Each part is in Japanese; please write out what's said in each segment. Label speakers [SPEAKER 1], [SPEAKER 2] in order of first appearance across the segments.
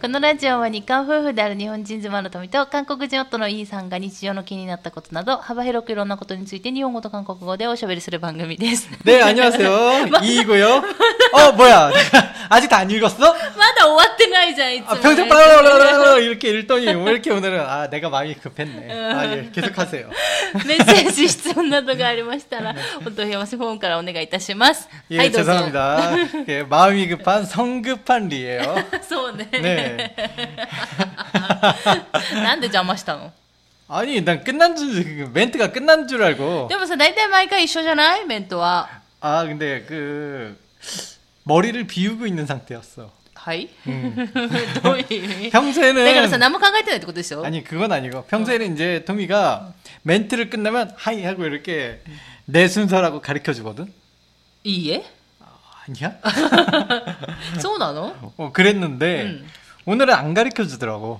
[SPEAKER 1] このラジオは日韓夫婦である日本人妻の富と韓国人夫のイーさんが日常の気になったことなど幅広くいろんなことについて日本語と韓国語でおしゃべりする番組です
[SPEAKER 2] 네, 안녕하세요. 이이고요. 어, 뭐야. 아직 다 안 읽었어?
[SPEAKER 1] まだ終わってないじゃんいつも
[SPEAKER 2] 아, 평생 빠라라라라 이렇게 읽더니 왜 이렇게 오늘은 아, 내가 마음이 급했네. 아, 예. 계속하세요.
[SPEAKER 1] メッセージ質問などがありましたらお問い合わせフォームからお願いいたします
[SPEAKER 2] 예,
[SPEAKER 1] はいどうぞ
[SPEAKER 2] 죄송합니다. 예, 마음이 급한 성급한 리예요.
[SPEAKER 1] そうね
[SPEAKER 2] 네.
[SPEAKER 1] なんで邪魔したの
[SPEAKER 2] 아니, 난 끝난 줄 멘트가 끝난 줄 알고.
[SPEAKER 1] でもさ大体毎回一緒じゃないメントは
[SPEAKER 2] 아, 근데 그 머리를 비우고 있는 상태였어.
[SPEAKER 1] 하이? 음.
[SPEAKER 2] 평소에는
[SPEAKER 1] 내가 그래서 아무 생각 못했어.
[SPEAKER 2] 아니 그건 아니고 평소에는 이제 토미가 멘트를 끝나면 하이 하고 이렇게 내 순서라고 가르쳐 주거든.
[SPEAKER 1] 이해?
[SPEAKER 2] 아니야?
[SPEAKER 1] 서운하노?
[SPEAKER 2] 어, 그랬는데
[SPEAKER 1] 음.
[SPEAKER 2] 오늘은 안 가르쳐 주더라고.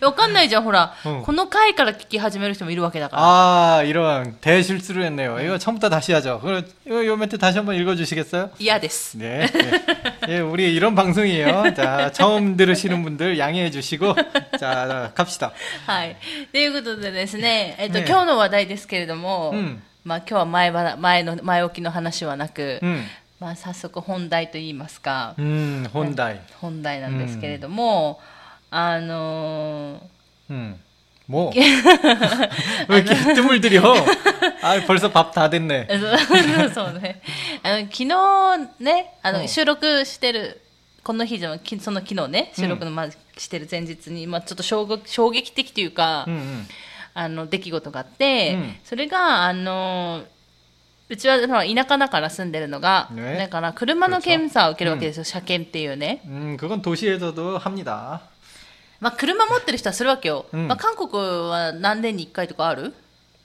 [SPEAKER 1] わかんないじゃんほら、
[SPEAKER 2] うん
[SPEAKER 1] この回から聞き始める人もいるわけだから
[SPEAKER 2] 아 이런 대실수를 했네요. 이거 처음부터 다시 하죠. 그럼 이거 요 멘트 다시 한번 읽어주시겠어요?
[SPEAKER 1] 嫌です。
[SPEAKER 2] 네. 예, 예, 우리 이런 방송이에요. 자, 처음 들으시는 분들 양해해 주시고, 자, 갑시다.
[SPEAKER 1] はい。ということでですね、えっと、
[SPEAKER 2] ね
[SPEAKER 1] 今日の話題ですけれども、
[SPEAKER 2] うん
[SPEAKER 1] まあ今日は前ば前の、前置きの話はなく、
[SPEAKER 2] 음,
[SPEAKER 1] まあ早速本題といいますか、
[SPEAKER 2] 음, 혼다이.
[SPEAKER 1] 本題なんですけれども、 あのー
[SPEAKER 2] 음, 뭐? 왜 이렇게 뜸을 들여? 아, 벌써 밥 다 됐네.
[SPEAKER 1] そうそうね。あの昨日ね、あの、
[SPEAKER 2] うん
[SPEAKER 1] 収録してる、この日じゃきその昨日ね、収録のまずしてる前日に、まあちょっと衝撃衝撃的というか、
[SPEAKER 2] 음, 음.
[SPEAKER 1] あの出来事があって、
[SPEAKER 2] うん
[SPEAKER 1] それがあのうちはほら田舎だから住んでるのが、
[SPEAKER 2] ね
[SPEAKER 1] だから車の検査を受けるわけですよ、車検っていうね、
[SPEAKER 2] 음, 그건 도시에서도 합니다.
[SPEAKER 1] まあ、車持ってる人はするわけよ、
[SPEAKER 2] うん
[SPEAKER 1] まあ、韓国は何年に1回とかある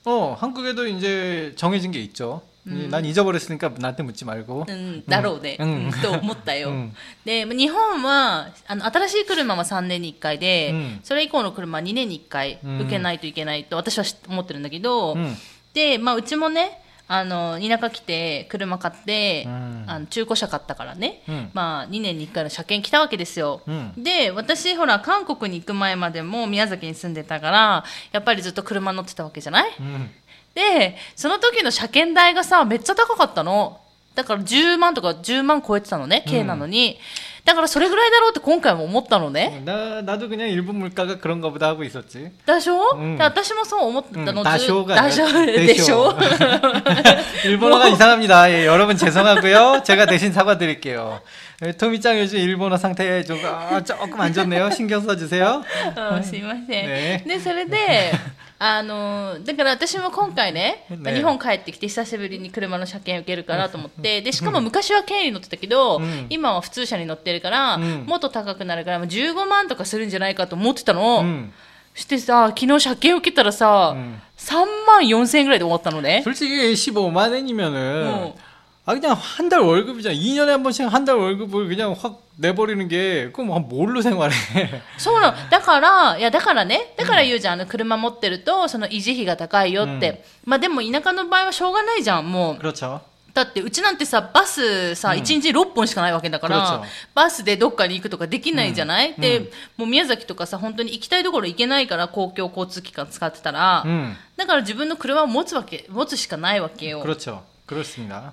[SPEAKER 2] 어, 한국에도 이제 정해진 게 있죠. 이- 난 잊어버렸으니까 나한테 묻지 말고.
[SPEAKER 1] うん、だろうね、
[SPEAKER 2] うん
[SPEAKER 1] うんと思ったよ、
[SPEAKER 2] うん
[SPEAKER 1] で日本はあの新しい車は3年に1回で、
[SPEAKER 2] うん
[SPEAKER 1] それ以降の車は2年に1回
[SPEAKER 2] うん
[SPEAKER 1] 受けないといけないと私は知思ってるんだけど、
[SPEAKER 2] 음,
[SPEAKER 1] で、まあ、うちもね あの田舎来て車買って、
[SPEAKER 2] うん。
[SPEAKER 1] あの中古車買ったからね、
[SPEAKER 2] うん。
[SPEAKER 1] まあ、2年に1回の車検来たわけですよ、
[SPEAKER 2] うん。
[SPEAKER 1] で私ほら韓国に行く前までも宮崎に住んでたからやっぱりずっと車乗ってたわけじゃない？
[SPEAKER 2] 음.
[SPEAKER 1] でその時の車検代がさめっちゃ高かったのだから10万とか10万超えてたのね軽なのに、だからそれぐらいだろうって今回も思ったのね、
[SPEAKER 2] 나, 나도 그냥 일본 물가가 그런가 보다 하고 있었지.
[SPEAKER 1] でしょ、
[SPEAKER 2] うん
[SPEAKER 1] で私もそう思ってたの、
[SPEAKER 2] うん多少がね
[SPEAKER 1] だしょ
[SPEAKER 2] で
[SPEAKER 1] でし
[SPEAKER 2] しょ
[SPEAKER 1] ょ
[SPEAKER 2] 일본어가 이상합니다. 예, 여러분 죄송하고요. 제가 대신 사과드릴게요. 예, 토미짱 요즘 일본어 상태 좀 아, 조금 안 좋네요. 신경 써주세요.
[SPEAKER 1] うんすいません、
[SPEAKER 2] ね
[SPEAKER 1] でそれであのだから私も今回ね
[SPEAKER 2] ね
[SPEAKER 1] 日本帰ってきて久しぶりに車の車検受けるかなと思ってでしかも昔は軽に乗ってたけど、
[SPEAKER 2] うん
[SPEAKER 1] 今は普通車に乗ってるから、
[SPEAKER 2] うん
[SPEAKER 1] もっと高くなるからもう15万とかするんじゃないかと思ってたの、
[SPEAKER 2] 음,
[SPEAKER 1] してさ昨日車検受けたらさ、
[SPEAKER 2] うん
[SPEAKER 1] 3万4千円ぐらいで終わったのね
[SPEAKER 2] 솔직히 15만 원이면은
[SPEAKER 1] 어.
[SPEAKER 2] 아 그냥 한 달 월급이잖아. 2년에 한 번씩 한 달 월급을 그냥 확 내버리는 게 그럼 한 뭘로 생활해?
[SPEAKER 1] そうなのだからいやだからねだから言うじゃん、あの車持ってるとその維持費が高いよって、まあでも田舎の場合はしょうがないじゃんもう
[SPEAKER 2] 그렇죠.
[SPEAKER 1] だってうちなんてさバスさ、1日6本しかないわけだから、
[SPEAKER 2] 그렇죠
[SPEAKER 1] バスでどっかに行くとかできないじゃない、
[SPEAKER 2] うん
[SPEAKER 1] でもう宮崎とかさ本当に行きたいところ行けないから公共交通機関使ってたら、
[SPEAKER 2] 음,
[SPEAKER 1] だから自分の車を持つわけ持つしかないわけよ
[SPEAKER 2] 그렇죠. 그렇습니다.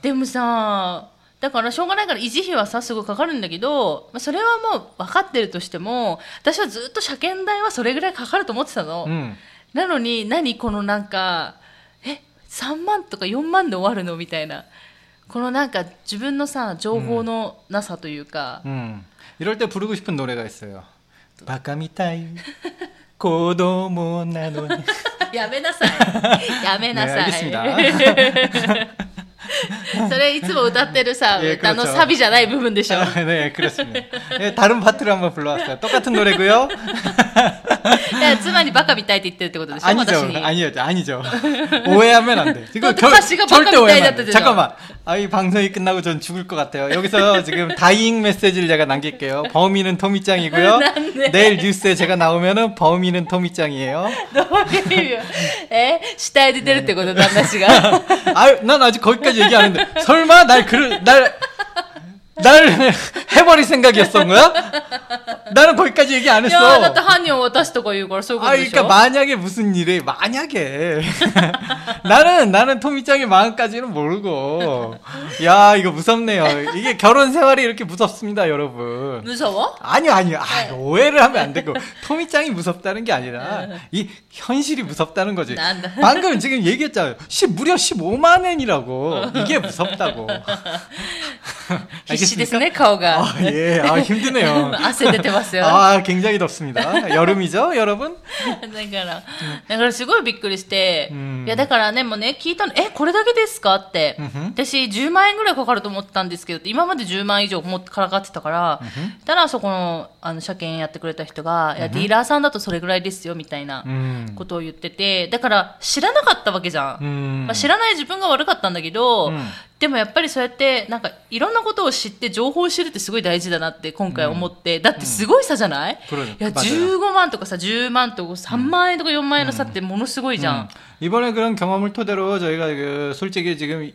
[SPEAKER 1] でもさだからしょうがないから維持費はさすごいかかるんだけど、まあ、それはもう分かってるとしても私はずっと車検代はそれぐらいかかると思ってたの、
[SPEAKER 2] 음,
[SPEAKER 1] なのに何このなんかえ3万とか4万で終わるのみたいなこのなんか自分のさ情報のなさというか、
[SPEAKER 2] 음. 이럴 때 부르고 싶은 노래가 있어요. 바카미타이 고도모 나노니
[SPEAKER 1] やめなさいやめなさい、
[SPEAKER 2] 네, 알겠습니다.
[SPEAKER 1] それいつも歌ってるさ、
[SPEAKER 2] 예
[SPEAKER 1] 歌の
[SPEAKER 2] 그렇죠
[SPEAKER 1] サビじゃない部分でしょ。
[SPEAKER 2] 네, 그렇습니다. 예, 다른 파트를 한번 불러왔어요. 똑같은 노래고요.
[SPEAKER 1] だから妻にバカみたいって言ってるってことでしょ
[SPEAKER 2] 아니죠,
[SPEAKER 1] 私に。
[SPEAKER 2] 아니죠, 아니죠. 오해하면 안 돼. 지금
[SPEAKER 1] 또 다시가
[SPEAKER 2] 절대
[SPEAKER 1] 바꿔
[SPEAKER 2] 오해하면 안 돼.
[SPEAKER 1] 밑에
[SPEAKER 2] 잠깐만. 아, 이 방송이 끝나고 전 죽을 것 같아요. 여기서 지금 다잉 메시지를 제가 남길게요. 범인은 토미짱이고요.
[SPEAKER 1] 네.
[SPEAKER 2] 내일 뉴스에 제가 나오면은 범인은 토미짱이에요.
[SPEAKER 1] 너무 재미요. 에? 시다에드 때릴 때거든, 남나 씨가.
[SPEAKER 2] 아, 난 아직 거기까지 얘기 안 했는데. 설마 날 그를, 날, 날 해버릴 생각이었던 거야? 나는 거기까지 얘기 안 했어.
[SPEAKER 1] 야, 나도 한영 왔다시 또 거기 이걸 쏘고.
[SPEAKER 2] 아, 그러니까 만약에 무슨 일에 만약에 나는 나는 토미짱의 마음까지는 모르고. 야, 이거 무섭네요. 이게 결혼 생활이 이렇게 무섭습니다, 여러분.
[SPEAKER 1] 무서워?
[SPEAKER 2] 아니요, 아니요. 아, 네. 오해를 하면 안 되고 토미짱이 무섭다는 게 아니라 네. 이 현실이 무섭다는 거지.
[SPEAKER 1] 난다.
[SPEAKER 2] 방금 지금 얘기했잖아요. 시, 무려 15만 엔이라고. 이게 무섭다고.
[SPEAKER 1] 기시데스네, 카오가.
[SPEAKER 2] 아, 예. 아, 힘드네요.
[SPEAKER 1] 아세 てますよ。
[SPEAKER 2] 아, 굉장히 덥습니다. 여름이죠, 여러분?
[SPEAKER 1] だから、だからすごいびっくりして、
[SPEAKER 2] うん
[SPEAKER 1] いやだからね、もうね、聞いたの、え、これだけですかって、
[SPEAKER 2] うんふん
[SPEAKER 1] 私10万円ぐらいかかると思ったんですけど、今まで10万以上もからかってたから、たらそこの、あの、車検やってくれた人が、いや、ディーラーさんだとそれぐらいですよ、みたいな
[SPEAKER 2] 음.
[SPEAKER 1] ことを言ってて、だから知らなかったわけじゃん。
[SPEAKER 2] 음.
[SPEAKER 1] まあ、知らない自分が悪かったんだけど、
[SPEAKER 2] うん
[SPEAKER 1] でもやっぱりそうやってなんかいろんなことを知って情報を知るってすごい大事だなって今回思って、だってすごい差じゃない、
[SPEAKER 2] 그러
[SPEAKER 1] いや
[SPEAKER 2] 맞아요
[SPEAKER 1] 15万とかさ10万とか3万円とか4万円の差ってものすごいじゃん、
[SPEAKER 2] 음. 이번에 그런 경험을 토대로 저희가 그 솔직히 지금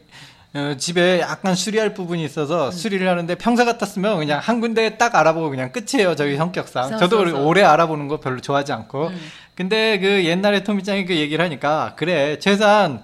[SPEAKER 2] 어, 집에 약간 수리할 부분이 있어서 수리를 하는데 평소 같았으면 그냥 한 군데 딱 알아보고 그냥 끝이에요 저희 성격상
[SPEAKER 1] 써,
[SPEAKER 2] 저도
[SPEAKER 1] 써,
[SPEAKER 2] 우리
[SPEAKER 1] 써.
[SPEAKER 2] 오래 알아보는 거 별로 좋아하지 않고 근데 그 옛날에 토미짱이 그 얘기를 하니까 그래 최소한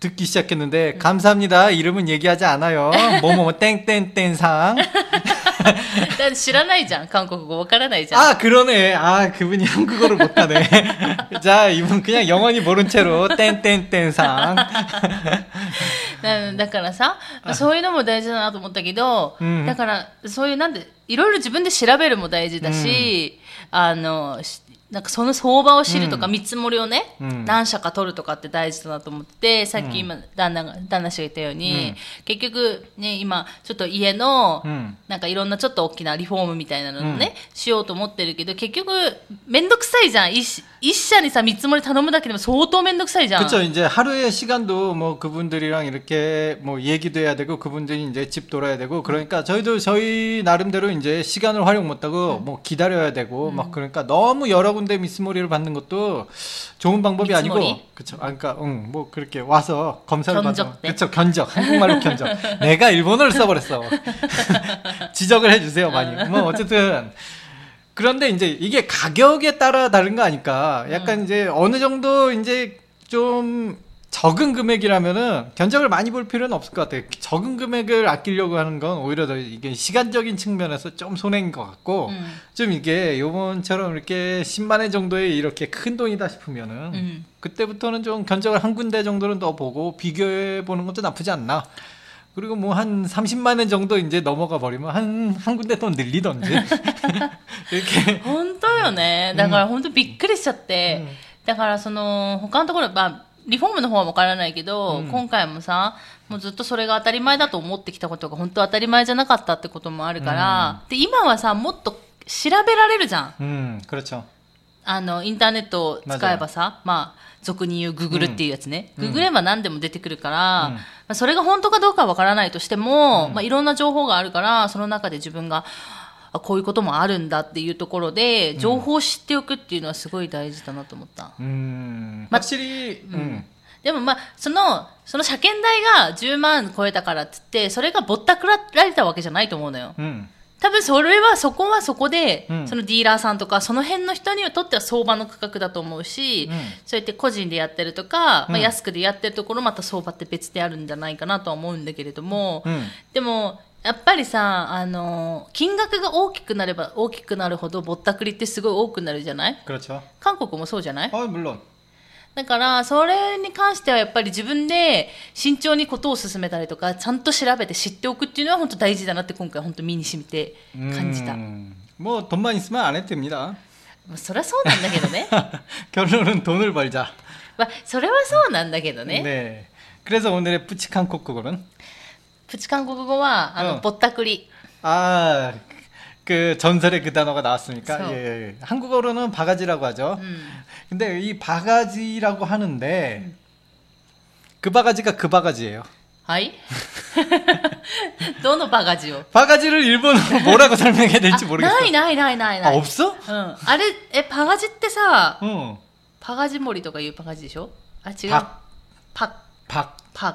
[SPEAKER 2] 듣기 시작했는데, 감사합니다. 이름은 얘기하지 않아요. 뭐뭐 땡땡땡상.
[SPEAKER 1] だって知らないじゃん韓国語わからないじゃん
[SPEAKER 2] 아, 그러네. 아, 그분이 한국어를 못하네. 자, 이분 그냥 영원히 모른 채로 땡땡땡상.
[SPEAKER 1] だだからさ、そういうのも大事だなと思ったけど、
[SPEAKER 2] うん
[SPEAKER 1] だから、そういうなんで、いろいろ自分で調べるも大事だし、あの、し なんかその相場を知るとか、見積もりをね、
[SPEAKER 2] うん
[SPEAKER 1] 何社か取るとかって大事だなと思って、さっき今、旦那が、旦那氏が言ったように、結局ね、今、ちょっと家の、
[SPEAKER 2] うん
[SPEAKER 1] なんかいろんなちょっと大きなリフォームみたいなのをね、しようと思ってるけど、結局、めんどくさいじゃん。一一社にさ、見積もり頼むだけでも相当めんどくさいじゃん。
[SPEAKER 2] 그쵸. 이제 하루의 시간도 뭐 그분들이랑 이렇게 뭐 얘기도 해야 되고 그분들이 이제 집 돌아야 되고 그러니까 저희도 저희 나름대로 이제 시간을 활용 못하고 뭐 기다려야 되고 막 그러니까 너무 여러 군데 미스모리를 받는 것도 좋은 방법이 아니고
[SPEAKER 1] 미스모리?
[SPEAKER 2] 그쵸. 아, 그러니까 응, 뭐 그렇게 와서 검사를
[SPEAKER 1] 때.
[SPEAKER 2] 그쵸. 견적. 한국말로 견적. 내가 일본어를 써버렸어. 지적을 해주세요 많이. 뭐 어쨌든 그런데 이제 이게 가격에 따라 다른 거 아닐까. 약간 이제 어느 정도 이제 좀 적은 금액이라면은 견적을 많이 볼 필요는 없을 것 같아요. 적은 금액을 아끼려고 하는 건 오히려 더 이게 시간적인 측면에서 좀 손해인 것 같고
[SPEAKER 1] 음.
[SPEAKER 2] 좀 이게 요번처럼 이렇게 10만 원 정도의 이렇게 큰 돈이다 싶으면은
[SPEAKER 1] 음.
[SPEAKER 2] 그때부터는 좀 견적을 한 군데 정도는 더 보고 비교해 보는 것도 나쁘지 않나. 그리고 뭐 한 30만 원 정도 이제 넘어가 버리면 한, 한 군데 더 늘리던지. 이렇게.
[SPEAKER 1] 本当よね。だから本当びっくりしちゃって。だからその、他のところ、まあ、 リフォームの方はわからないけど、今回もさ、もうずっとそれが当たり前だと思ってきたことが本当当たり前じゃなかったってこともあるから、で、今はさ、もっと調べられるじゃん。
[SPEAKER 2] 음, 그렇죠.
[SPEAKER 1] あの、インターネットを使えばさ、まあ、俗に言うググルっていうやつね。ググれば何でも出てくるから、
[SPEAKER 2] うん
[SPEAKER 1] まあ、それが本当かどうかはわからないとしても、まあ、いろんな情報があるから、その中で自分が、 あこういうこともあるんだっていうところで情報を知っておくっていうのはすごい大事だなと思った。
[SPEAKER 2] う
[SPEAKER 1] ん、
[SPEAKER 2] まり、うん、うん。
[SPEAKER 1] でもまあ、その、その車検代が10万超えたからってって、それがぼったくられたわけじゃないと思うのよ。
[SPEAKER 2] うん、
[SPEAKER 1] 多分それは、そこはそこで、
[SPEAKER 2] うん、
[SPEAKER 1] そのディーラーさんとか、その辺の人にとっては相場の価格だと思うし、
[SPEAKER 2] うん、
[SPEAKER 1] そうやって個人でやってるとか、まあ、安くでやってるところ、また相場って別であるんじゃないかなとは思うんだけれども、でも、やっぱりさ、あの、金額が大きくなれば大きくなるほどぼったくりってすごい多くなるじゃない
[SPEAKER 2] 그렇죠.
[SPEAKER 1] 韓国もそうじゃない
[SPEAKER 2] 아 물론.
[SPEAKER 1] だから、それに関してはやっぱり自分で慎重にことを進めたりとか、ちゃんと調べて知っておくっていうのは本当大事だなって今回本当身に染みて感じた。
[SPEAKER 2] 음, 뭐 돈만 있으면 안 해도 됩니다.
[SPEAKER 1] まあ、そりゃそうなんだけどね。
[SPEAKER 2] 결론은 돈을 벌자.
[SPEAKER 1] まあ、それはそうなんだけどね。
[SPEAKER 2] 네. 그래서 오늘의 뿌칙한 콕국어는
[SPEAKER 1] プチ韓国語は、あの、
[SPEAKER 2] うん
[SPEAKER 1] ぼったくり。
[SPEAKER 2] 아, 그 전설의 그 단어가 나왔으니까
[SPEAKER 1] 그래서-
[SPEAKER 2] 예, 예. 한국어로는 바가지라고 하죠.
[SPEAKER 1] うん。
[SPEAKER 2] 근데 이 바가지라고 하는데 그 바가지가 그 바가지예요.
[SPEAKER 1] はいどのバカジを
[SPEAKER 2] 바가지를 일본어로 뭐라고 설명해야
[SPEAKER 1] あ
[SPEAKER 2] 될지 모르겠어.
[SPEAKER 1] ないないないないな
[SPEAKER 2] 아
[SPEAKER 1] い。
[SPEAKER 2] 없어?
[SPEAKER 1] うん。あれ、え、パガジってさ、
[SPEAKER 2] 응.
[SPEAKER 1] パガジ森とかいうパガジでしょあ、違う。
[SPEAKER 2] 박,
[SPEAKER 1] パ、
[SPEAKER 2] 박,
[SPEAKER 1] パ。
[SPEAKER 2] 박.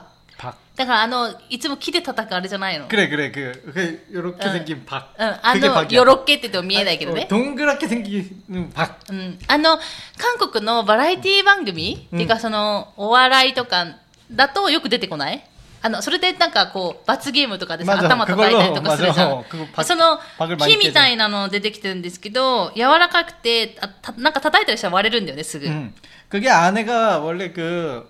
[SPEAKER 1] だからあの、いつも木で叩くあれじゃないの。
[SPEAKER 2] 그래 그래 그, 그 요렇게
[SPEAKER 1] 응.
[SPEAKER 2] 생긴 박.
[SPEAKER 1] うん。あ
[SPEAKER 2] 그게
[SPEAKER 1] の、
[SPEAKER 2] 박이야.
[SPEAKER 1] よろっけって言っても見えないけど
[SPEAKER 2] 어,
[SPEAKER 1] ね。
[SPEAKER 2] 동그랗게 생기는 박.
[SPEAKER 1] うん。あの、韓国のバラエティ番組、
[SPEAKER 2] うん
[SPEAKER 1] っていうかその、お笑いとかだとよく出てこないあの、それでなんかこう、罰ゲームとかでさ、
[SPEAKER 2] 맞아.
[SPEAKER 1] 頭叩いたりとかするじゃ
[SPEAKER 2] 그걸로,
[SPEAKER 1] ん
[SPEAKER 2] 맞아. 。 그거 박,
[SPEAKER 1] その
[SPEAKER 2] 박을 많이
[SPEAKER 1] 木みたいなの出てきてるんですけど柔らかくてあたなんか叩いたりしたら割れるんだよねすぐ、
[SPEAKER 2] 음. 그게 안에가 원래 그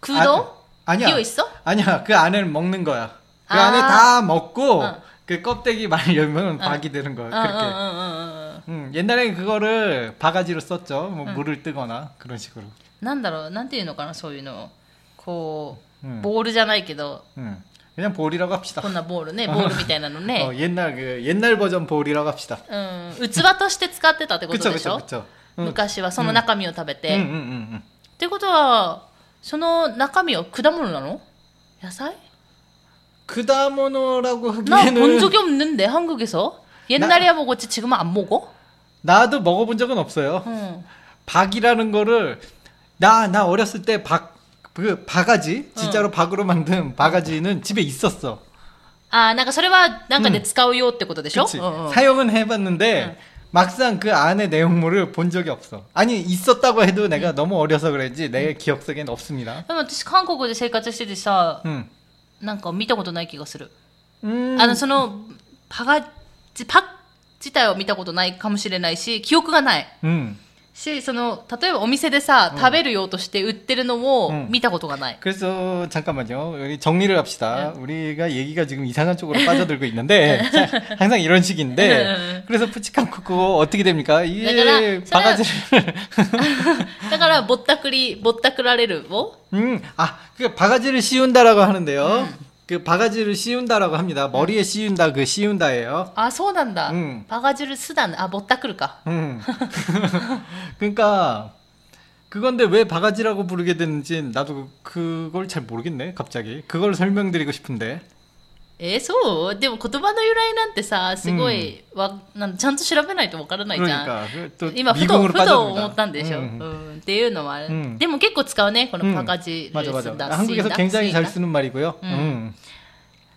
[SPEAKER 1] 空洞
[SPEAKER 2] 아니야.
[SPEAKER 1] 비어 있어?
[SPEAKER 2] 아니야. 그 안을 먹는 거야. 그
[SPEAKER 1] 아~
[SPEAKER 2] 안에 다 먹고
[SPEAKER 1] 어.
[SPEAKER 2] 그 껍데기 많이 열면 어. 박이 되는 거야.
[SPEAKER 1] 어,
[SPEAKER 2] 그렇게.
[SPEAKER 1] 어, 어, 어, 어,
[SPEAKER 2] 음, 옛날에 그거를 바가지로 썼죠. 뭐
[SPEAKER 1] 응.
[SPEAKER 2] 물을 뜨거나 그런 식으로.
[SPEAKER 1] 난다로, 난ていうのかな,そういうの. 고 응. 볼じゃ ないけど.
[SPEAKER 2] 응. 그냥 볼이라고 합시다.
[SPEAKER 1] 혼나 볼네, 볼みたいなのね.
[SPEAKER 2] 어, 옛날 그 옛날 버전 볼이라고 합시다.
[SPEAKER 1] 음,
[SPEAKER 2] 器として使ってたってことでしょ?그쵸,그쵸,그쵸.
[SPEAKER 1] 昔はその中身を食べて。うん、うん、うん、うん。ってことはその中身は果物なの野菜
[SPEAKER 2] 그다모노라고
[SPEAKER 1] 나 본
[SPEAKER 2] 하기에는
[SPEAKER 1] 적이 없는데 한국에서 옛날에야 먹었지 지금은 안 먹어?
[SPEAKER 2] 나도 먹어본 적은 없어요.
[SPEAKER 1] 응.
[SPEAKER 2] 박이라는 거를 나 나 어렸을 때 박 그 바가지 진짜로 박으로 만든 바가지는 집에 있었어.
[SPEAKER 1] あーなんかそれはなんかで使うよってことでしょ、
[SPEAKER 2] 그치?
[SPEAKER 1] うんうん
[SPEAKER 2] 사용은 해봤는데
[SPEAKER 1] 응.
[SPEAKER 2] 막상 그 안에 내용물을 본 적이 없어. 아니 있었다고 해도 내가 너무 어려서 그런지 내 기억 속에는 없습니다.
[SPEAKER 1] でも私韓国で生活しててさ
[SPEAKER 2] 응.
[SPEAKER 1] なんか見たことない気がする、
[SPEAKER 2] 음.
[SPEAKER 1] あのそのパガジパ自体を見たことないかもしれないし記憶がない
[SPEAKER 2] 음.
[SPEAKER 1] しその例えばお店でさ、食べるようとして売ってるのを
[SPEAKER 2] うん
[SPEAKER 1] 見たことがない、
[SPEAKER 2] 그래서 잠깐만요. 여기 정리를 합시다. 우리가 얘기가 지금 이상한 쪽으로 빠져들고 있는데 자, 항상 이런 식인데 그래서 푸치칸 쿠쿠 어떻게 됩니까? 이게
[SPEAKER 1] 그러니까
[SPEAKER 2] 바가지를
[SPEAKER 1] だからぼったくりぼったくられるを
[SPEAKER 2] 음, 아, 그 바가지를 씌운다라고 하는데요. 그 바가지를 씌운다라고 합니다. 머리에 음. 씌운다 그 씌운다예요.
[SPEAKER 1] 아, 소원한다. 음. 바가지를 쓰단. 아, 뭐 못 닦을까?
[SPEAKER 2] 음. 그러니까 그건데 왜 바가지라고 부르게 됐는지 나도 그걸 잘 모르겠네. 갑자기 그걸 설명드리고 싶은데.
[SPEAKER 1] えーそうでも言葉の由来なんてさすごい、わなんちゃんと調べないとわからないじゃん
[SPEAKER 2] 그러니까 그 또
[SPEAKER 1] 今ふと
[SPEAKER 2] 미궁으로
[SPEAKER 1] ふと
[SPEAKER 2] 빠져듭니다.
[SPEAKER 1] 思ったんでしょ、う
[SPEAKER 2] 음,
[SPEAKER 1] んっていうのはある、
[SPEAKER 2] うん
[SPEAKER 1] でも結構使うねこの
[SPEAKER 2] 음.
[SPEAKER 1] パガジル
[SPEAKER 2] 맞아
[SPEAKER 1] ス
[SPEAKER 2] 맞아.
[SPEAKER 1] ダ
[SPEAKER 2] 한국에서
[SPEAKER 1] スイダ
[SPEAKER 2] 굉장히
[SPEAKER 1] スイ
[SPEAKER 2] 잘
[SPEAKER 1] ダ
[SPEAKER 2] 쓰는 말이고요.
[SPEAKER 1] 음.
[SPEAKER 2] 음.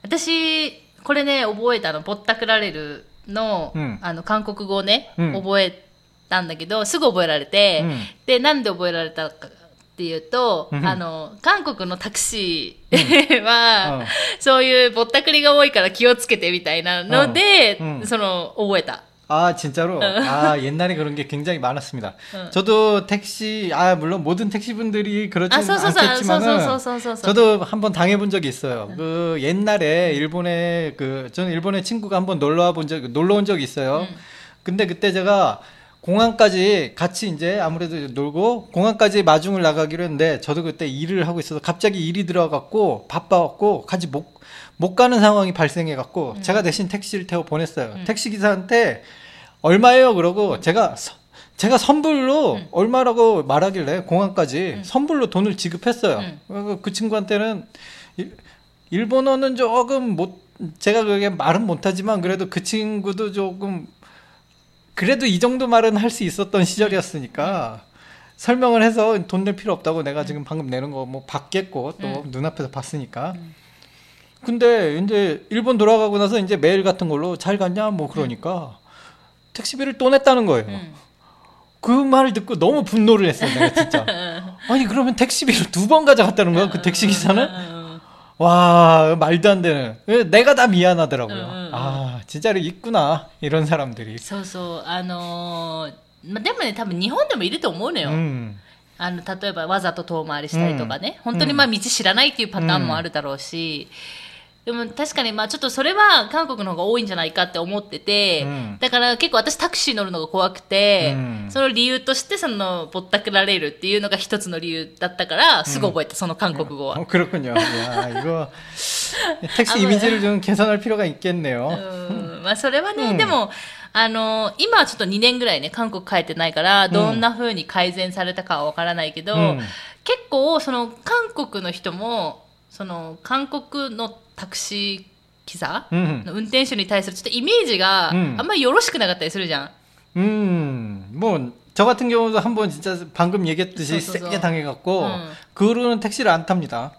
[SPEAKER 1] 私これね覚えたのぼったくられるの,、
[SPEAKER 2] うん
[SPEAKER 1] あの韓国語をね、
[SPEAKER 2] うん
[SPEAKER 1] 覚えたんだけどすぐ覚えられて、
[SPEAKER 2] うん
[SPEAKER 1] でなんで覚えられたか っていうと、
[SPEAKER 2] うん
[SPEAKER 1] あの韓国のタクシーは、
[SPEAKER 2] うん
[SPEAKER 1] そういうぼったくりが多いから気をつけてみたいなので、
[SPEAKER 2] うんうん
[SPEAKER 1] その覚えた。
[SPEAKER 2] 아 진짜로 아 옛날에 그런 게 굉장히 많았습니다.
[SPEAKER 1] 응.
[SPEAKER 2] 저도 택시 아 물론 모든 택시분들이 그렇지
[SPEAKER 1] 아, 소, 소, 소, 소, 소,
[SPEAKER 2] 않겠지만은
[SPEAKER 1] 소, 소, 소, 소.
[SPEAKER 2] 저도 한번 당해본 적이 있어요. 그 옛날에 일본에 그 저는 일본에 친구가 한번 놀러 와본 적 놀러 온 적이 있어요.
[SPEAKER 1] 응.
[SPEAKER 2] 근데 그때 제가 공항까지 같이 이제 아무래도 놀고 공항까지 마중을 나가기로 했는데 저도 그때 일을 하고 있어서 갑자기 일이 들어갖고 바빠갖고 같이 못, 못 가는 상황이 발생해갖고 제가 대신 택시를 태워 보냈어요.
[SPEAKER 1] 음.
[SPEAKER 2] 택시 기사한테 얼마예요? 그러고 제가 서- 제가 선불로
[SPEAKER 1] 음.
[SPEAKER 2] 얼마라고 말하길래 공항까지
[SPEAKER 1] 음.
[SPEAKER 2] 선불로 돈을 지급했어요.
[SPEAKER 1] 음.
[SPEAKER 2] 그- 그 친구한테는 일- 일본어는 조금 못 제가 그게 말은 못하지만 그래도 그 친구도 조금 그래도 이 정도 말은 할 수 있었던 시절이었으니까 설명을 해서 돈 낼 필요 없다고 내가 지금 방금 내는 거 뭐 받겠고 또 눈앞에서 봤으니까. 근데 이제 일본 돌아가고 나서 이제 메일 같은 걸로 잘 갔냐 뭐 그러니까 택시비를 또 냈다는 거예요.
[SPEAKER 1] 음.
[SPEAKER 2] 그 말을 듣고 너무 분노를 했어요, 내가 진짜. 아니 그러면 택시비를 두 번 가져갔다는 거야, 그 택시 기사는?
[SPEAKER 1] 음.
[SPEAKER 2] 와 말도 안 되는 내가 다 미안하더라고요.
[SPEAKER 1] 응, 응, 응.
[SPEAKER 2] 아 진짜로 있구나 이런 사람들이.
[SPEAKER 1] そうそうあのーまあ、でもね多分日本でもいると思うのよ、
[SPEAKER 2] 음.
[SPEAKER 1] あの例えばわざと遠回りしたりとかね、
[SPEAKER 2] うん
[SPEAKER 1] 本当にまあ道知らないっていうパターンもあるだろうし、 でも確かにまあちょっとそれは韓国の方が多いんじゃないかって思ってて、
[SPEAKER 2] うん
[SPEAKER 1] だから結構私タクシー乗るのが怖くて、
[SPEAKER 2] うん
[SPEAKER 1] その理由としてそのぼったくられるっていうのが一つの理由だったからすぐ覚えた、その韓国語は。
[SPEAKER 2] 어, 그렇군요. 야, 이거 택시 이미지를 좀 개선할 필요가 있겠네요.
[SPEAKER 1] うんまあそれはね、
[SPEAKER 2] うん
[SPEAKER 1] でも、あの今はちょっと2年ぐらいね、韓国帰ってないから、どんな風に改善されたかはわからないけど、
[SPEAKER 2] うん
[SPEAKER 1] 結構、その、韓国の人も、その、韓国の タクシー機座
[SPEAKER 2] 음.
[SPEAKER 1] の運転手に対するちょっとイメージがあ
[SPEAKER 2] うん
[SPEAKER 1] んまりよろしくなかったりするじゃん。
[SPEAKER 2] 음, 뭐, 저 같은 경우도 한번 진짜 방금 얘기했듯이
[SPEAKER 1] 그래서,
[SPEAKER 2] 세게
[SPEAKER 1] 그래서.
[SPEAKER 2] 당해갖고,
[SPEAKER 1] 음.
[SPEAKER 2] 그 후로는 택시를 안 탑니다.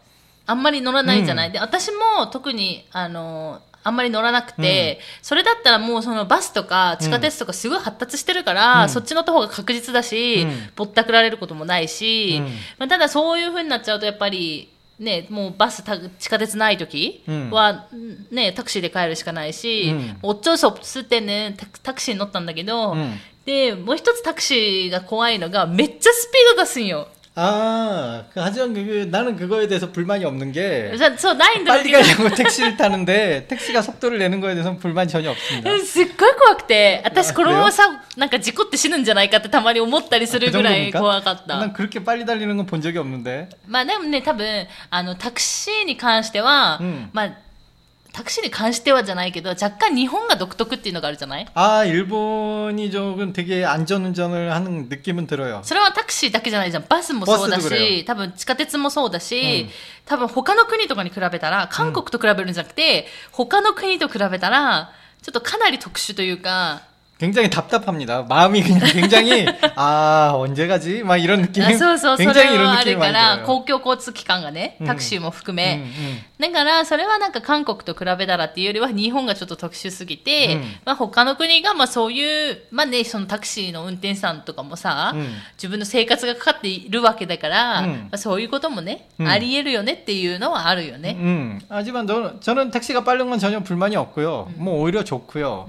[SPEAKER 1] あんまり乗らないじゃない。
[SPEAKER 2] うん
[SPEAKER 1] で、私も特に、あの、あんまり乗らなくて、それだったらもうそのバスとか地下鉄とかすごい発達してるから、
[SPEAKER 2] うん
[SPEAKER 1] そっちの方が確実だし、
[SPEAKER 2] うん
[SPEAKER 1] ぼったくられることもないし、
[SPEAKER 2] うん
[SPEAKER 1] まあ、ただそういう風になっちゃうとやっぱり、 ね、もうバス、た地下鉄ない時
[SPEAKER 2] うん
[SPEAKER 1] は、ね、タクシーで帰るしかないし、おっちょそすってね、タタクシーに乗ったんだけど、
[SPEAKER 2] 음.
[SPEAKER 1] で、もう一つタクシーが怖いのが、めっちゃスピード出すんよ。
[SPEAKER 2] 아, 그, 하지만 그, 나는 그거에 대해서 불만이 없는 게,
[SPEAKER 1] そう、ないんだ
[SPEAKER 2] 빨리 가려고 택시를 타는데, 택시가 속도를 내는 거에 대해서는 불만이 전혀 없습니다.
[SPEAKER 1] すっごい怖くて、私このままさ、なんか事故って死ぬんじゃないかってたまに思ったりする
[SPEAKER 2] 그
[SPEAKER 1] ぐらい
[SPEAKER 2] 정도입니까?
[SPEAKER 1] 怖かった。
[SPEAKER 2] 난 그렇게 빨리 달리는 건 본 적이 없는데.
[SPEAKER 1] まあでもね、多分、あの、タクシーに関しては、
[SPEAKER 2] うん
[SPEAKER 1] まあ、 タクシーに関してはじゃないけど、若干日本が独特っていうのがあるじゃない
[SPEAKER 2] 아, 일본이 조금 되게 안전운전을 하는 느낌은 들어요.
[SPEAKER 1] それはタクシーだけじゃないじゃん。バスもそうだ
[SPEAKER 2] バスでくれ
[SPEAKER 1] し、多分地下鉄もそうだし、
[SPEAKER 2] うん
[SPEAKER 1] 多分他の国とかに比べたら、韓国と比べるんじゃなくて、他の国と比べたら、ちょっとかなり特殊というか、
[SPEAKER 2] 굉장히 답답합니다. 마음이 그냥 굉장히 아 언제 가지? 막 이런 느낌.
[SPEAKER 1] あそうそう、それ
[SPEAKER 2] 굉장히 이런
[SPEAKER 1] はある
[SPEAKER 2] 느낌이
[SPEAKER 1] か
[SPEAKER 2] 많이
[SPEAKER 1] ら、
[SPEAKER 2] 들어요.
[SPEAKER 1] 公共交通機関がね、
[SPEAKER 2] うん
[SPEAKER 1] タクシーも含
[SPEAKER 2] 음,
[SPEAKER 1] め、
[SPEAKER 2] 음.
[SPEAKER 1] だから、それはなんか韓国と比べたらっていうよりは、日本がちょっと特殊すぎて、
[SPEAKER 2] うん
[SPEAKER 1] まあ他の国がまあそういう、まあね、そのタクシーの運転手さんとかもさ、
[SPEAKER 2] うん
[SPEAKER 1] 自分の生活がかかっているわけだから、
[SPEAKER 2] うん
[SPEAKER 1] まあ、そういうこともね、
[SPEAKER 2] うん
[SPEAKER 1] あり得るよねっていうのはあるよね。
[SPEAKER 2] 음, 하지만 저는, 저는 택시가 빠른 건 전혀 불만이 없고요. 뭐 오히려 좋고요.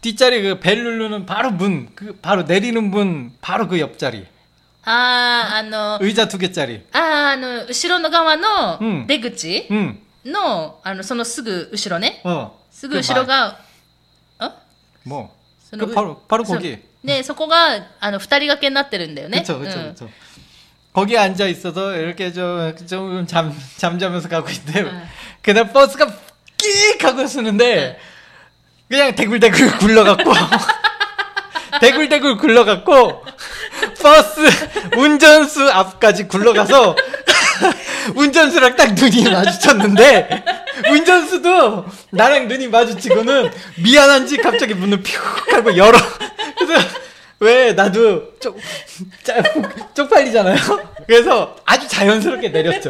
[SPEAKER 2] 뒷자리 그 벨 누르는 바로 문, 그 바로 내리는 문 바로 그 옆자리.
[SPEAKER 1] ああ、あの、
[SPEAKER 2] 의자 두 개짜리.
[SPEAKER 1] あーあの、後ろの側の
[SPEAKER 2] うん
[SPEAKER 1] 出口
[SPEAKER 2] 응.
[SPEAKER 1] の、あの、そのすぐ後ろね。
[SPEAKER 2] 어.
[SPEAKER 1] すぐ後ろが、あ
[SPEAKER 2] 뭐.
[SPEAKER 1] その
[SPEAKER 2] 그 바로 바로
[SPEAKER 1] そう
[SPEAKER 2] 거기.
[SPEAKER 1] ね、そこが、あの、二人掛けになってるんだよね。
[SPEAKER 2] 그렇죠, 그렇죠,
[SPEAKER 1] うん
[SPEAKER 2] 그렇죠. 거기에 앉아 있어서 이렇게 좀좀잠 잠자면서 가고 있는데
[SPEAKER 1] 응.
[SPEAKER 2] 그날 버스가 끼익 하고 쓰는데 그냥 대굴대굴 굴러갔고. 대굴대굴 굴러갔고 버스 운전수 앞까지 굴러가서 운전수랑 딱 눈이 마주쳤는데 운전수도 나랑 눈이 마주치고는 미안한지 갑자기 문을 퓨 하고 열어. 그래서 왜 나도 쪽, 짜, 쪽팔리잖아요. 그래서 아주 자연스럽게 내렸죠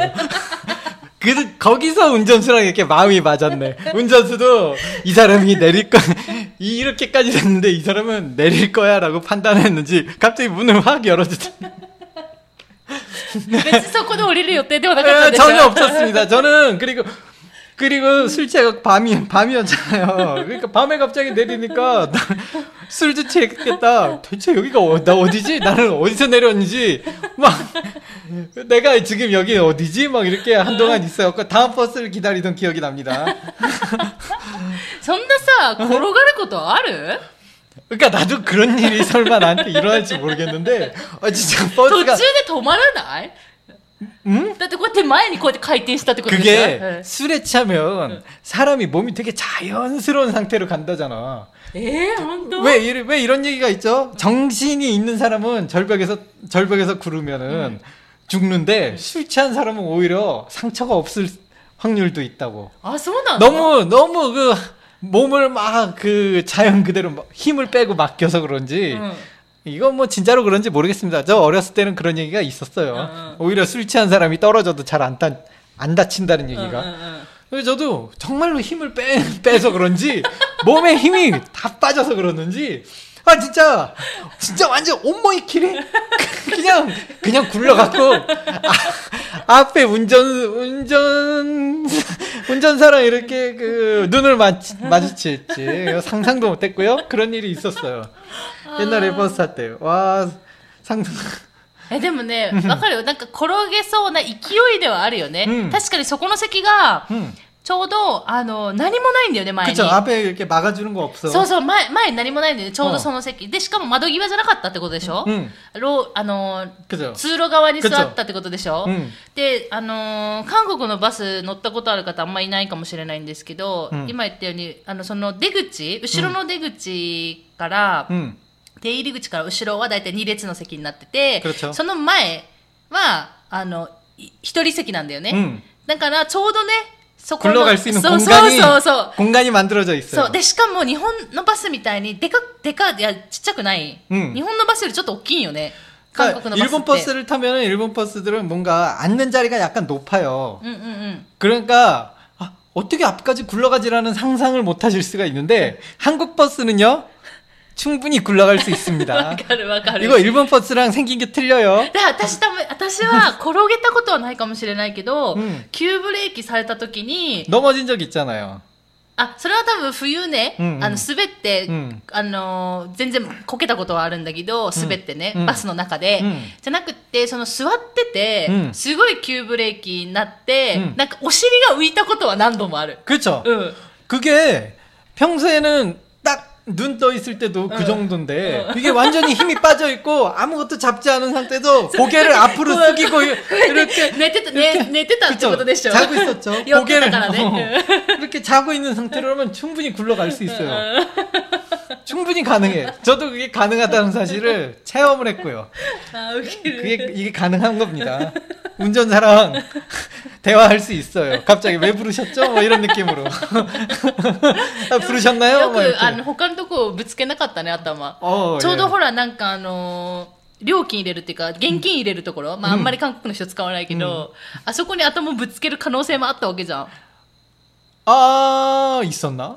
[SPEAKER 2] 그 거기서 운전수랑 이렇게 마음이 맞았네 운전수도 이 사람이 내릴 거 이렇게까지 됐는데 이 사람은 내릴 거야라고 판단했는지 갑자기 문을 확 열어주더니
[SPEAKER 1] 別にそこで降りる予定ではなかったん
[SPEAKER 2] 에,
[SPEAKER 1] でしょ
[SPEAKER 2] 전혀 없었습니다. 저는 그리고 그리고 술 취해가 밤이 밤이었잖아요. 그러니까 밤에 갑자기 내리니까 나 술도 취했겠다. 대체 여기가 어, 나 어디지? 나는 어디서 내렸는지 막 내가 지금 여기 어디지? 막 이렇게 한동안 있어요. 다음 버스를 기다리던 기억이 납니다.
[SPEAKER 1] そんなさ、転がることある
[SPEAKER 2] 그러니까 나도 그런 일이 설마 나한테 일어날지 모르겠는데 아 진짜
[SPEAKER 1] 途中
[SPEAKER 2] 버스가
[SPEAKER 1] で止まらない
[SPEAKER 2] 응?
[SPEAKER 1] だってこうやって前にこうやって回転したってことでしょ
[SPEAKER 2] 그게 술에 취하면 사람이 몸이 되게 자연스러운 상태로 간다잖아.
[SPEAKER 1] えー、本当
[SPEAKER 2] 왜, 이- 왜 이런 얘기가 있죠? 정신이 있는 사람은 절벽에서, 절벽에서 구르면은 죽는데 술 취한 사람은 오히려 상처가 없을 확률도 있다고.
[SPEAKER 1] あ、そうなの
[SPEAKER 2] 너무, 너무 그, 몸을 막 그 자연 그대로 막 힘을 빼고 맡겨서 그런지
[SPEAKER 1] 응 。
[SPEAKER 2] 이건 뭐 진짜로 그런지 모르겠습니다. 저 어렸을 때는 그런 얘기가 있었어요.
[SPEAKER 1] 응, 응.
[SPEAKER 2] 오히려 술 취한 사람이 떨어져도 잘 안 안 다친다는
[SPEAKER 1] 응,
[SPEAKER 2] 얘기가.
[SPEAKER 1] 응, 응.
[SPEAKER 2] 그래서 저도 정말로 힘을 빼, 빼서 그런지 몸에 힘이 다 빠져서 그러는지 아 진짜 진짜 완전 온몸이 길이 그냥 그냥 굴러갔고 아, 앞에 운전 운전 운전사랑 이렇게 그 눈을 마치, 마주쳤지 상상도 못했고요 그런 일이 있었어요 옛날에 버스 탈 때 와 상상
[SPEAKER 1] えでもね、わかるよ。なんか転げそうな勢いではあるよね。
[SPEAKER 2] うん
[SPEAKER 1] 確かにそこの席が、
[SPEAKER 2] 음
[SPEAKER 1] ちょうど、あの、何もないんだよね、前に。
[SPEAKER 2] 그쵸 앞에 이렇게 막아주는 거 없어
[SPEAKER 1] そうそう、前、前に何もないんだよね、ちょうどその席。で、しかも窓際じゃなかったってことでしょ、
[SPEAKER 2] 음
[SPEAKER 1] ローあの、
[SPEAKER 2] 그죠
[SPEAKER 1] 通路側に座ったってことでしょ、
[SPEAKER 2] 음
[SPEAKER 1] で、あのー韓国のバス乗ったことある方あんまいないかもしれないんですけど、
[SPEAKER 2] うん
[SPEAKER 1] 今言ったように、あの、その出口、後ろの出口から、
[SPEAKER 2] 음
[SPEAKER 1] 出入り口から後ろはだいたい2列の席になってて
[SPEAKER 2] 그렇죠
[SPEAKER 1] その前は、あの、い一人席なんだよね。
[SPEAKER 2] 음
[SPEAKER 1] だから、ちょうどね、そこの、
[SPEAKER 2] 굴러갈 수 있는
[SPEAKER 1] そう
[SPEAKER 2] 공간이
[SPEAKER 1] そうそうそう。
[SPEAKER 2] 공간이 만들어져 있어요.
[SPEAKER 1] そう。で、しかも日本のバスみたいに、でか、でか、いや、ちっちゃくない。
[SPEAKER 2] うん
[SPEAKER 1] 日本のバスよりちょっと大きいよね。韓
[SPEAKER 2] 그러니까
[SPEAKER 1] 国のバスって。
[SPEAKER 2] 일본 버스를 타면 일본 버스들은 뭔가 앉는 자리가 약간 높아요.
[SPEAKER 1] うんうんうん。
[SPEAKER 2] 그러니까 아, 어떻게 앞까지 굴러가지라는 상상을 못 하실 수가 있는데 한국 버스는요 충분히 굴러갈 수
[SPEAKER 1] わ
[SPEAKER 2] 있습니다.
[SPEAKER 1] かるわかる。
[SPEAKER 2] 이거 일본 버스랑 생긴 게 틀려요.
[SPEAKER 1] で私多分、私は転げたことはないかもしれないけど、
[SPEAKER 2] うん
[SPEAKER 1] 急ブレーキされた時に、
[SPEAKER 2] 넘어진 적 있잖아요.
[SPEAKER 1] あ、それは多分冬ね、
[SPEAKER 2] うんうん
[SPEAKER 1] あの、滑って、
[SPEAKER 2] うん
[SPEAKER 1] あのー、全然こけたことはあるんだけど、滑ってね、
[SPEAKER 2] うん
[SPEAKER 1] バスの中で、
[SPEAKER 2] うん
[SPEAKER 1] じゃなくって、その座ってて、
[SPEAKER 2] うん
[SPEAKER 1] すごい急ブレーキになって、
[SPEAKER 2] うん
[SPEAKER 1] なんかお尻が浮いたことは何度もある。
[SPEAKER 2] 그렇죠.
[SPEAKER 1] うん。
[SPEAKER 2] 그게 평소에는 딱 눈 떠 있을 때도 그 정도인데 이게 완전히 힘이 빠져 있고 아무것도 잡지 않은 상태도 고개를 앞으로 숙이고 이렇게
[SPEAKER 1] 내내 뜯다
[SPEAKER 2] 자고 있었죠. 고개를 어, 이렇게 자고 있는 상태로면 충분히 굴러갈 수 있어요. 충분히 가능해. 저도 그게 가능하다는 사실을 체험을 했고요.
[SPEAKER 1] 아,
[SPEAKER 2] 그게 이게 가능한 겁니다. 운전사랑 대화할 수 있어요. 갑자기 왜 부르셨죠? 뭐 이런 느낌으로. 아, 부르셨나요?
[SPEAKER 1] よ
[SPEAKER 2] 뭐
[SPEAKER 1] く、
[SPEAKER 2] 이렇게.
[SPEAKER 1] あの、他のとこぶつけなかったね、頭。
[SPEAKER 2] 어,
[SPEAKER 1] ちょう
[SPEAKER 2] 예.
[SPEAKER 1] どほら、なんかあのー料金入れるっていうか、現金入れるところ、まあ、あんまり韓国の人使わないけど、あそこに頭ぶつける可能性もあったわけじゃん。
[SPEAKER 2] 아 있었나?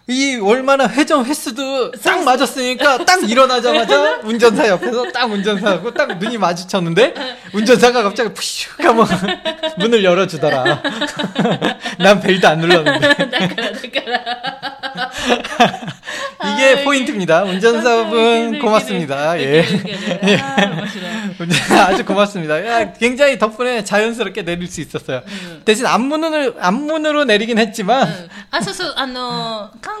[SPEAKER 2] 이 얼마나 회전 횟수도 딱 맞았으니까 딱 일어나자마자 운전사 옆에서 딱 운전사하고 딱 눈이 마주쳤는데 운전사가 갑자기 푸슉 하면 문을 열어주더라. 난 벨트 안 눌렀는데. 이게
[SPEAKER 1] 아,
[SPEAKER 2] 포인트입니다. 운전사분 고맙습니다. 예. 예. 아, 주 고맙습니다. 야, 굉장히 덕분에 자연스럽게 내릴 수 있었어요. 음. 대신 앞문을 앞문으로 내리긴 했지만.
[SPEAKER 1] 음. 아, 그래서 아, 어, 한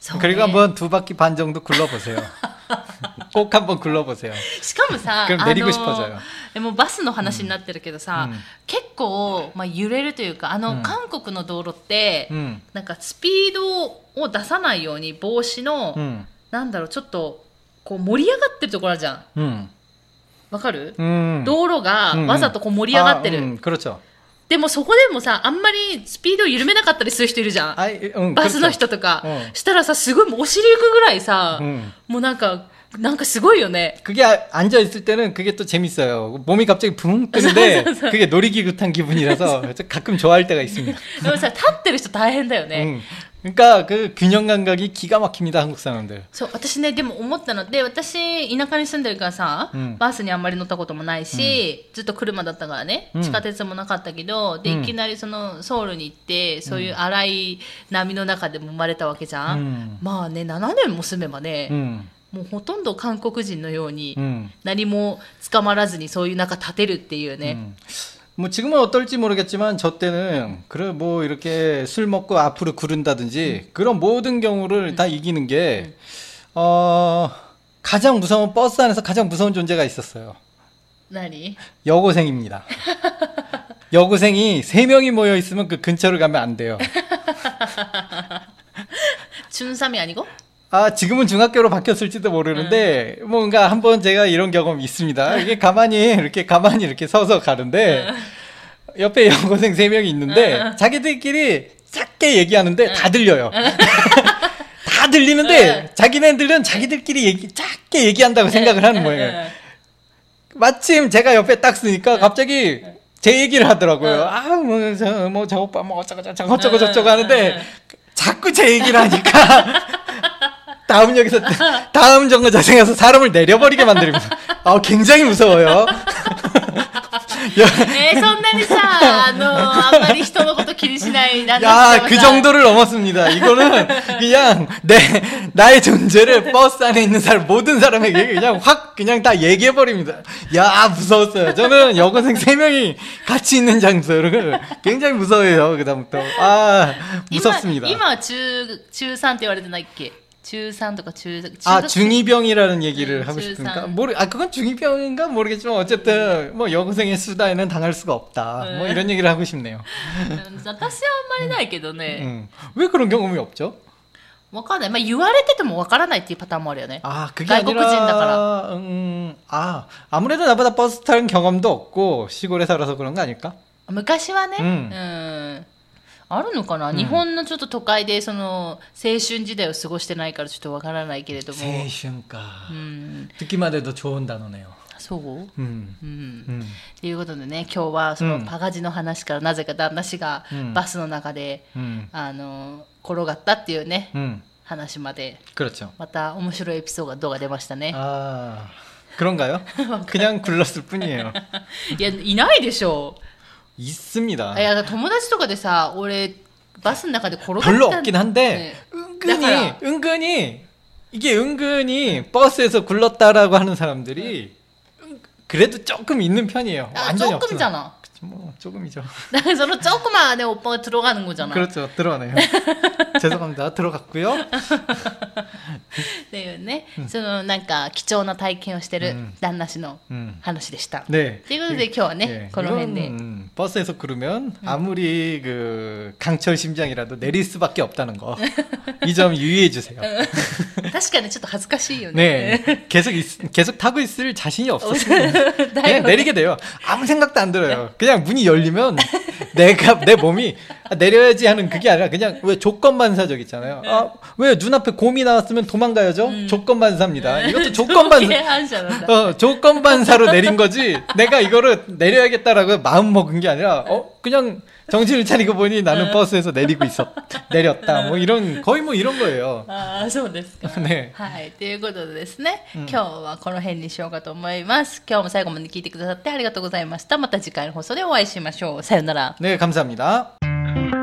[SPEAKER 1] そうね
[SPEAKER 2] 그리고 한번 두 바퀴 반 정도 굴러보세요. 꼭 한번 굴러보세요.
[SPEAKER 1] しかもさ、
[SPEAKER 2] 그럼 내리고 싶어져요.
[SPEAKER 1] でもバスの話になってるけどさ、
[SPEAKER 2] うん
[SPEAKER 1] 結構、まあ、揺れるというかあの、
[SPEAKER 2] うん
[SPEAKER 1] 韓国の道路って、
[SPEAKER 2] 음,
[SPEAKER 1] なんかスピードを出さないように防止の、
[SPEAKER 2] 음,
[SPEAKER 1] なんだろうちょっとこう盛り上がってるところあるじゃん
[SPEAKER 2] 음,
[SPEAKER 1] わかる、
[SPEAKER 2] 음.
[SPEAKER 1] 道路が
[SPEAKER 2] うんうん
[SPEAKER 1] わざとこう盛り上がってる、
[SPEAKER 2] 아, 음, 그렇죠.
[SPEAKER 1] でもそこでもさあんまりスピードを緩めなかったりする人いるじゃん
[SPEAKER 2] 아이, 음,
[SPEAKER 1] バスの
[SPEAKER 2] 그렇죠.
[SPEAKER 1] 人とか、
[SPEAKER 2] うん
[SPEAKER 1] したらさすごいもうお尻行くぐらいさ、
[SPEAKER 2] 음.
[SPEAKER 1] もうなんか なんかすごいよね。
[SPEAKER 2] 그게 아- 앉아 있을 때는 그게 또 재밌어요. 몸이 갑자기 붕 뜨는데 그게 놀이기구 탄 기분이라서 가끔 좋아할 때가 있습니다.
[SPEAKER 1] でもさ、立ってる人大変だよね。
[SPEAKER 2] 음. 그러니까 그 균형 감각이 기가 막힙니다 한국 사람들.
[SPEAKER 1] そう、私ね、でも思ったので、私、田舎に住んでるからさ、
[SPEAKER 2] うん
[SPEAKER 1] バスにあんまり乗ったこともないし、ずっと車だったからね、
[SPEAKER 2] うん
[SPEAKER 1] 地下鉄もなかったけど、で、
[SPEAKER 2] うん
[SPEAKER 1] いきなりその、ソウルに行って、そういう荒い波の中でも生まれたわけじゃん。
[SPEAKER 2] うん
[SPEAKER 1] まあね、7年も住めばね、
[SPEAKER 2] 음.
[SPEAKER 1] もうほとんど韓国人のように、
[SPEAKER 2] 음.
[SPEAKER 1] 何も捕まらずにそういう中立てるっていうね。
[SPEAKER 2] 음. 뭐 지금은 어떨지 모르겠지만 저 때는 그래 뭐 이렇게 술 먹고 앞으로 구른다든지 그런 모든 경우를 다 이기는 게 어, 가장 무서운 버스 안에서 가장 무서운 존재가 있었어요.
[SPEAKER 1] 何
[SPEAKER 2] 여고생입니다. 여고생이 세 명이 모여 있으면 그 근처를 가면 안 돼요.
[SPEAKER 1] 中3아니고
[SPEAKER 2] 아, 지금은 중학교로 바뀌었을지도 모르는데, 뭔가 한번 제가 이런 경험이 있습니다. 이게 가만히, 이렇게 가만히 이렇게 서서 가는데, 옆에 여고생 세 명이 있는데, 자기들끼리 작게 얘기하는데 다 들려요. 다 들리는데, 자기네들은 자기들끼리 얘기, 작게 얘기한다고 생각을 하는 거예요. 마침 제가 옆에 딱 쓰니까 갑자기 제 얘기를 하더라고요. 아, 뭐, 저, 뭐, 저 오빠 뭐 어쩌고 저쩌고 어쩌고 저쩌고 하는데, 자꾸 제 얘기를 하니까, 다음 역에서, 다음 정거장에 가서 사람을 내려버리게 만듭니다. 아, 굉장히 무서워요.
[SPEAKER 1] えー、そんなにさ、あの、あんまり人のこと気にしない旦那さん
[SPEAKER 2] 야,
[SPEAKER 1] は
[SPEAKER 2] 그
[SPEAKER 1] さ
[SPEAKER 2] 정도를 넘었습니다. 이거는 그냥 내, 나의 존재를 버스 안에 있는 사람, 모든 사람에게 그냥 확, 그냥 다 얘기해버립니다. 야, 무서웠어요. 저는 여고생 3명이 같이 있는 장소를 굉장히 무서워해요. 그다음부터. 아,
[SPEAKER 1] 今
[SPEAKER 2] 무섭습니다.
[SPEAKER 1] 今は中、中3って言われてないっけ 中3とか中、中
[SPEAKER 2] 아,
[SPEAKER 1] 学
[SPEAKER 2] 중이병이라는 얘기를
[SPEAKER 1] 음,
[SPEAKER 2] 하고
[SPEAKER 1] 주상.
[SPEAKER 2] 싶으니까. 모르, 아, 그건 중이병인가 모르겠지만, 어쨌든, 뭐, 여고생의 수다에는 당할 수가 없다. 뭐,
[SPEAKER 1] 네.
[SPEAKER 2] 이런 얘기를 하고 싶네요.
[SPEAKER 1] うん私はあんまりないけどね。
[SPEAKER 2] 음. 왜 그런 경험이 없죠?
[SPEAKER 1] わかんない。まあ言われててもわからないっていうパターンもあるよね。
[SPEAKER 2] 아, 그게
[SPEAKER 1] 外国人
[SPEAKER 2] 아니라,
[SPEAKER 1] だから。
[SPEAKER 2] 음, 아, 아무래도 나보다 버스 타는 경험도 없고, 시골에 살아서 그런 거 아닐까?
[SPEAKER 1] 昔はね、
[SPEAKER 2] う
[SPEAKER 1] うんん。 あるのかな、日本のちょっと都会でその青春時代を過ごしてないからちょっとわからないけれども。
[SPEAKER 2] 세슌가.
[SPEAKER 1] うん。
[SPEAKER 2] 듣기만 해도 좋은 단어네요.
[SPEAKER 1] そう
[SPEAKER 2] 음,
[SPEAKER 1] うん。
[SPEAKER 2] 음.
[SPEAKER 1] ということでね、今日はそうの
[SPEAKER 2] ん
[SPEAKER 1] パガジの話からなぜか旦那氏が
[SPEAKER 2] うん
[SPEAKER 1] バスの中で、
[SPEAKER 2] 음,
[SPEAKER 1] あの、転がったっていうね、
[SPEAKER 2] 음.
[SPEAKER 1] 話まで、
[SPEAKER 2] 그렇죠.
[SPEAKER 1] また面白いエピソードが出ましたね。
[SPEAKER 2] 아, 그런가요? 그냥 굴렀을 뿐이에요.
[SPEAKER 1] いや、いないでしょ
[SPEAKER 2] 있습니다.
[SPEAKER 1] 야, 도모다치 토가 돼, 사, 올해 버스 中で 걸어
[SPEAKER 2] 별로 없긴 한데
[SPEAKER 1] 네.
[SPEAKER 2] 은근히
[SPEAKER 1] 약간...
[SPEAKER 2] 은근히 이게 은근히 버스에서 굴렀다라고 하는 사람들이 응. 그래도 조금 있는 편이에요.
[SPEAKER 1] 야,
[SPEAKER 2] 완전히
[SPEAKER 1] 조금이잖아. 없잖아.
[SPEAKER 2] 뭐 조금이죠.
[SPEAKER 1] だからそのちょくまでおっぱが들어가는거잖아
[SPEAKER 2] 그렇죠. 들어가네요. 죄송합니다. 들어갔고요.
[SPEAKER 1] っていうね、そのなんか貴重な体験をしてる
[SPEAKER 2] うん
[SPEAKER 1] 旦那氏の
[SPEAKER 2] 음.
[SPEAKER 1] 話でした。
[SPEAKER 2] 네.
[SPEAKER 1] ということで今日はね、
[SPEAKER 2] 예,
[SPEAKER 1] この辺
[SPEAKER 2] 이건,
[SPEAKER 1] で。
[SPEAKER 2] 음, 버스에서 그러면 아무리 그 강철 심장이라도 내릴 수밖에 없다는 거. 이 점 유의해 주세요.
[SPEAKER 1] 確かにちょっと恥ずかしいよね。
[SPEAKER 2] 네. 계속 있- 계속 타고 있을 자신이 없었어요.
[SPEAKER 1] だ
[SPEAKER 2] 그냥
[SPEAKER 1] よね
[SPEAKER 2] 내리게 돼요. 아무 생각도 안 들어요. 그냥 그냥 문이 열리면 내가 내 몸이 내려야지 하는 그게 아니라 그냥 왜 조건반사적 있잖아요. 아, 왜 눈앞에 곰이 나왔으면 도망가야죠? 음. 조건반사입니다. 이것도 조건반사. 어, 조건반사로 내린 거지. 내가 이거를 내려야겠다라고 마음 먹은 게 아니라 어, 그냥 정신을 차리고 보니 나는 버스에서 내리고 있었, 내렸다. 뭐 이런, 거의 뭐 이런 거예요.
[SPEAKER 1] ああ、そうですか。
[SPEAKER 2] 네.
[SPEAKER 1] はい。ということでですね、今日はこの辺にしようかと思います。今日も最後まで聞いてくださってありがとうございました。また次回の放送でお会いしましょう。さよなら。
[SPEAKER 2] 네, 감사합니다.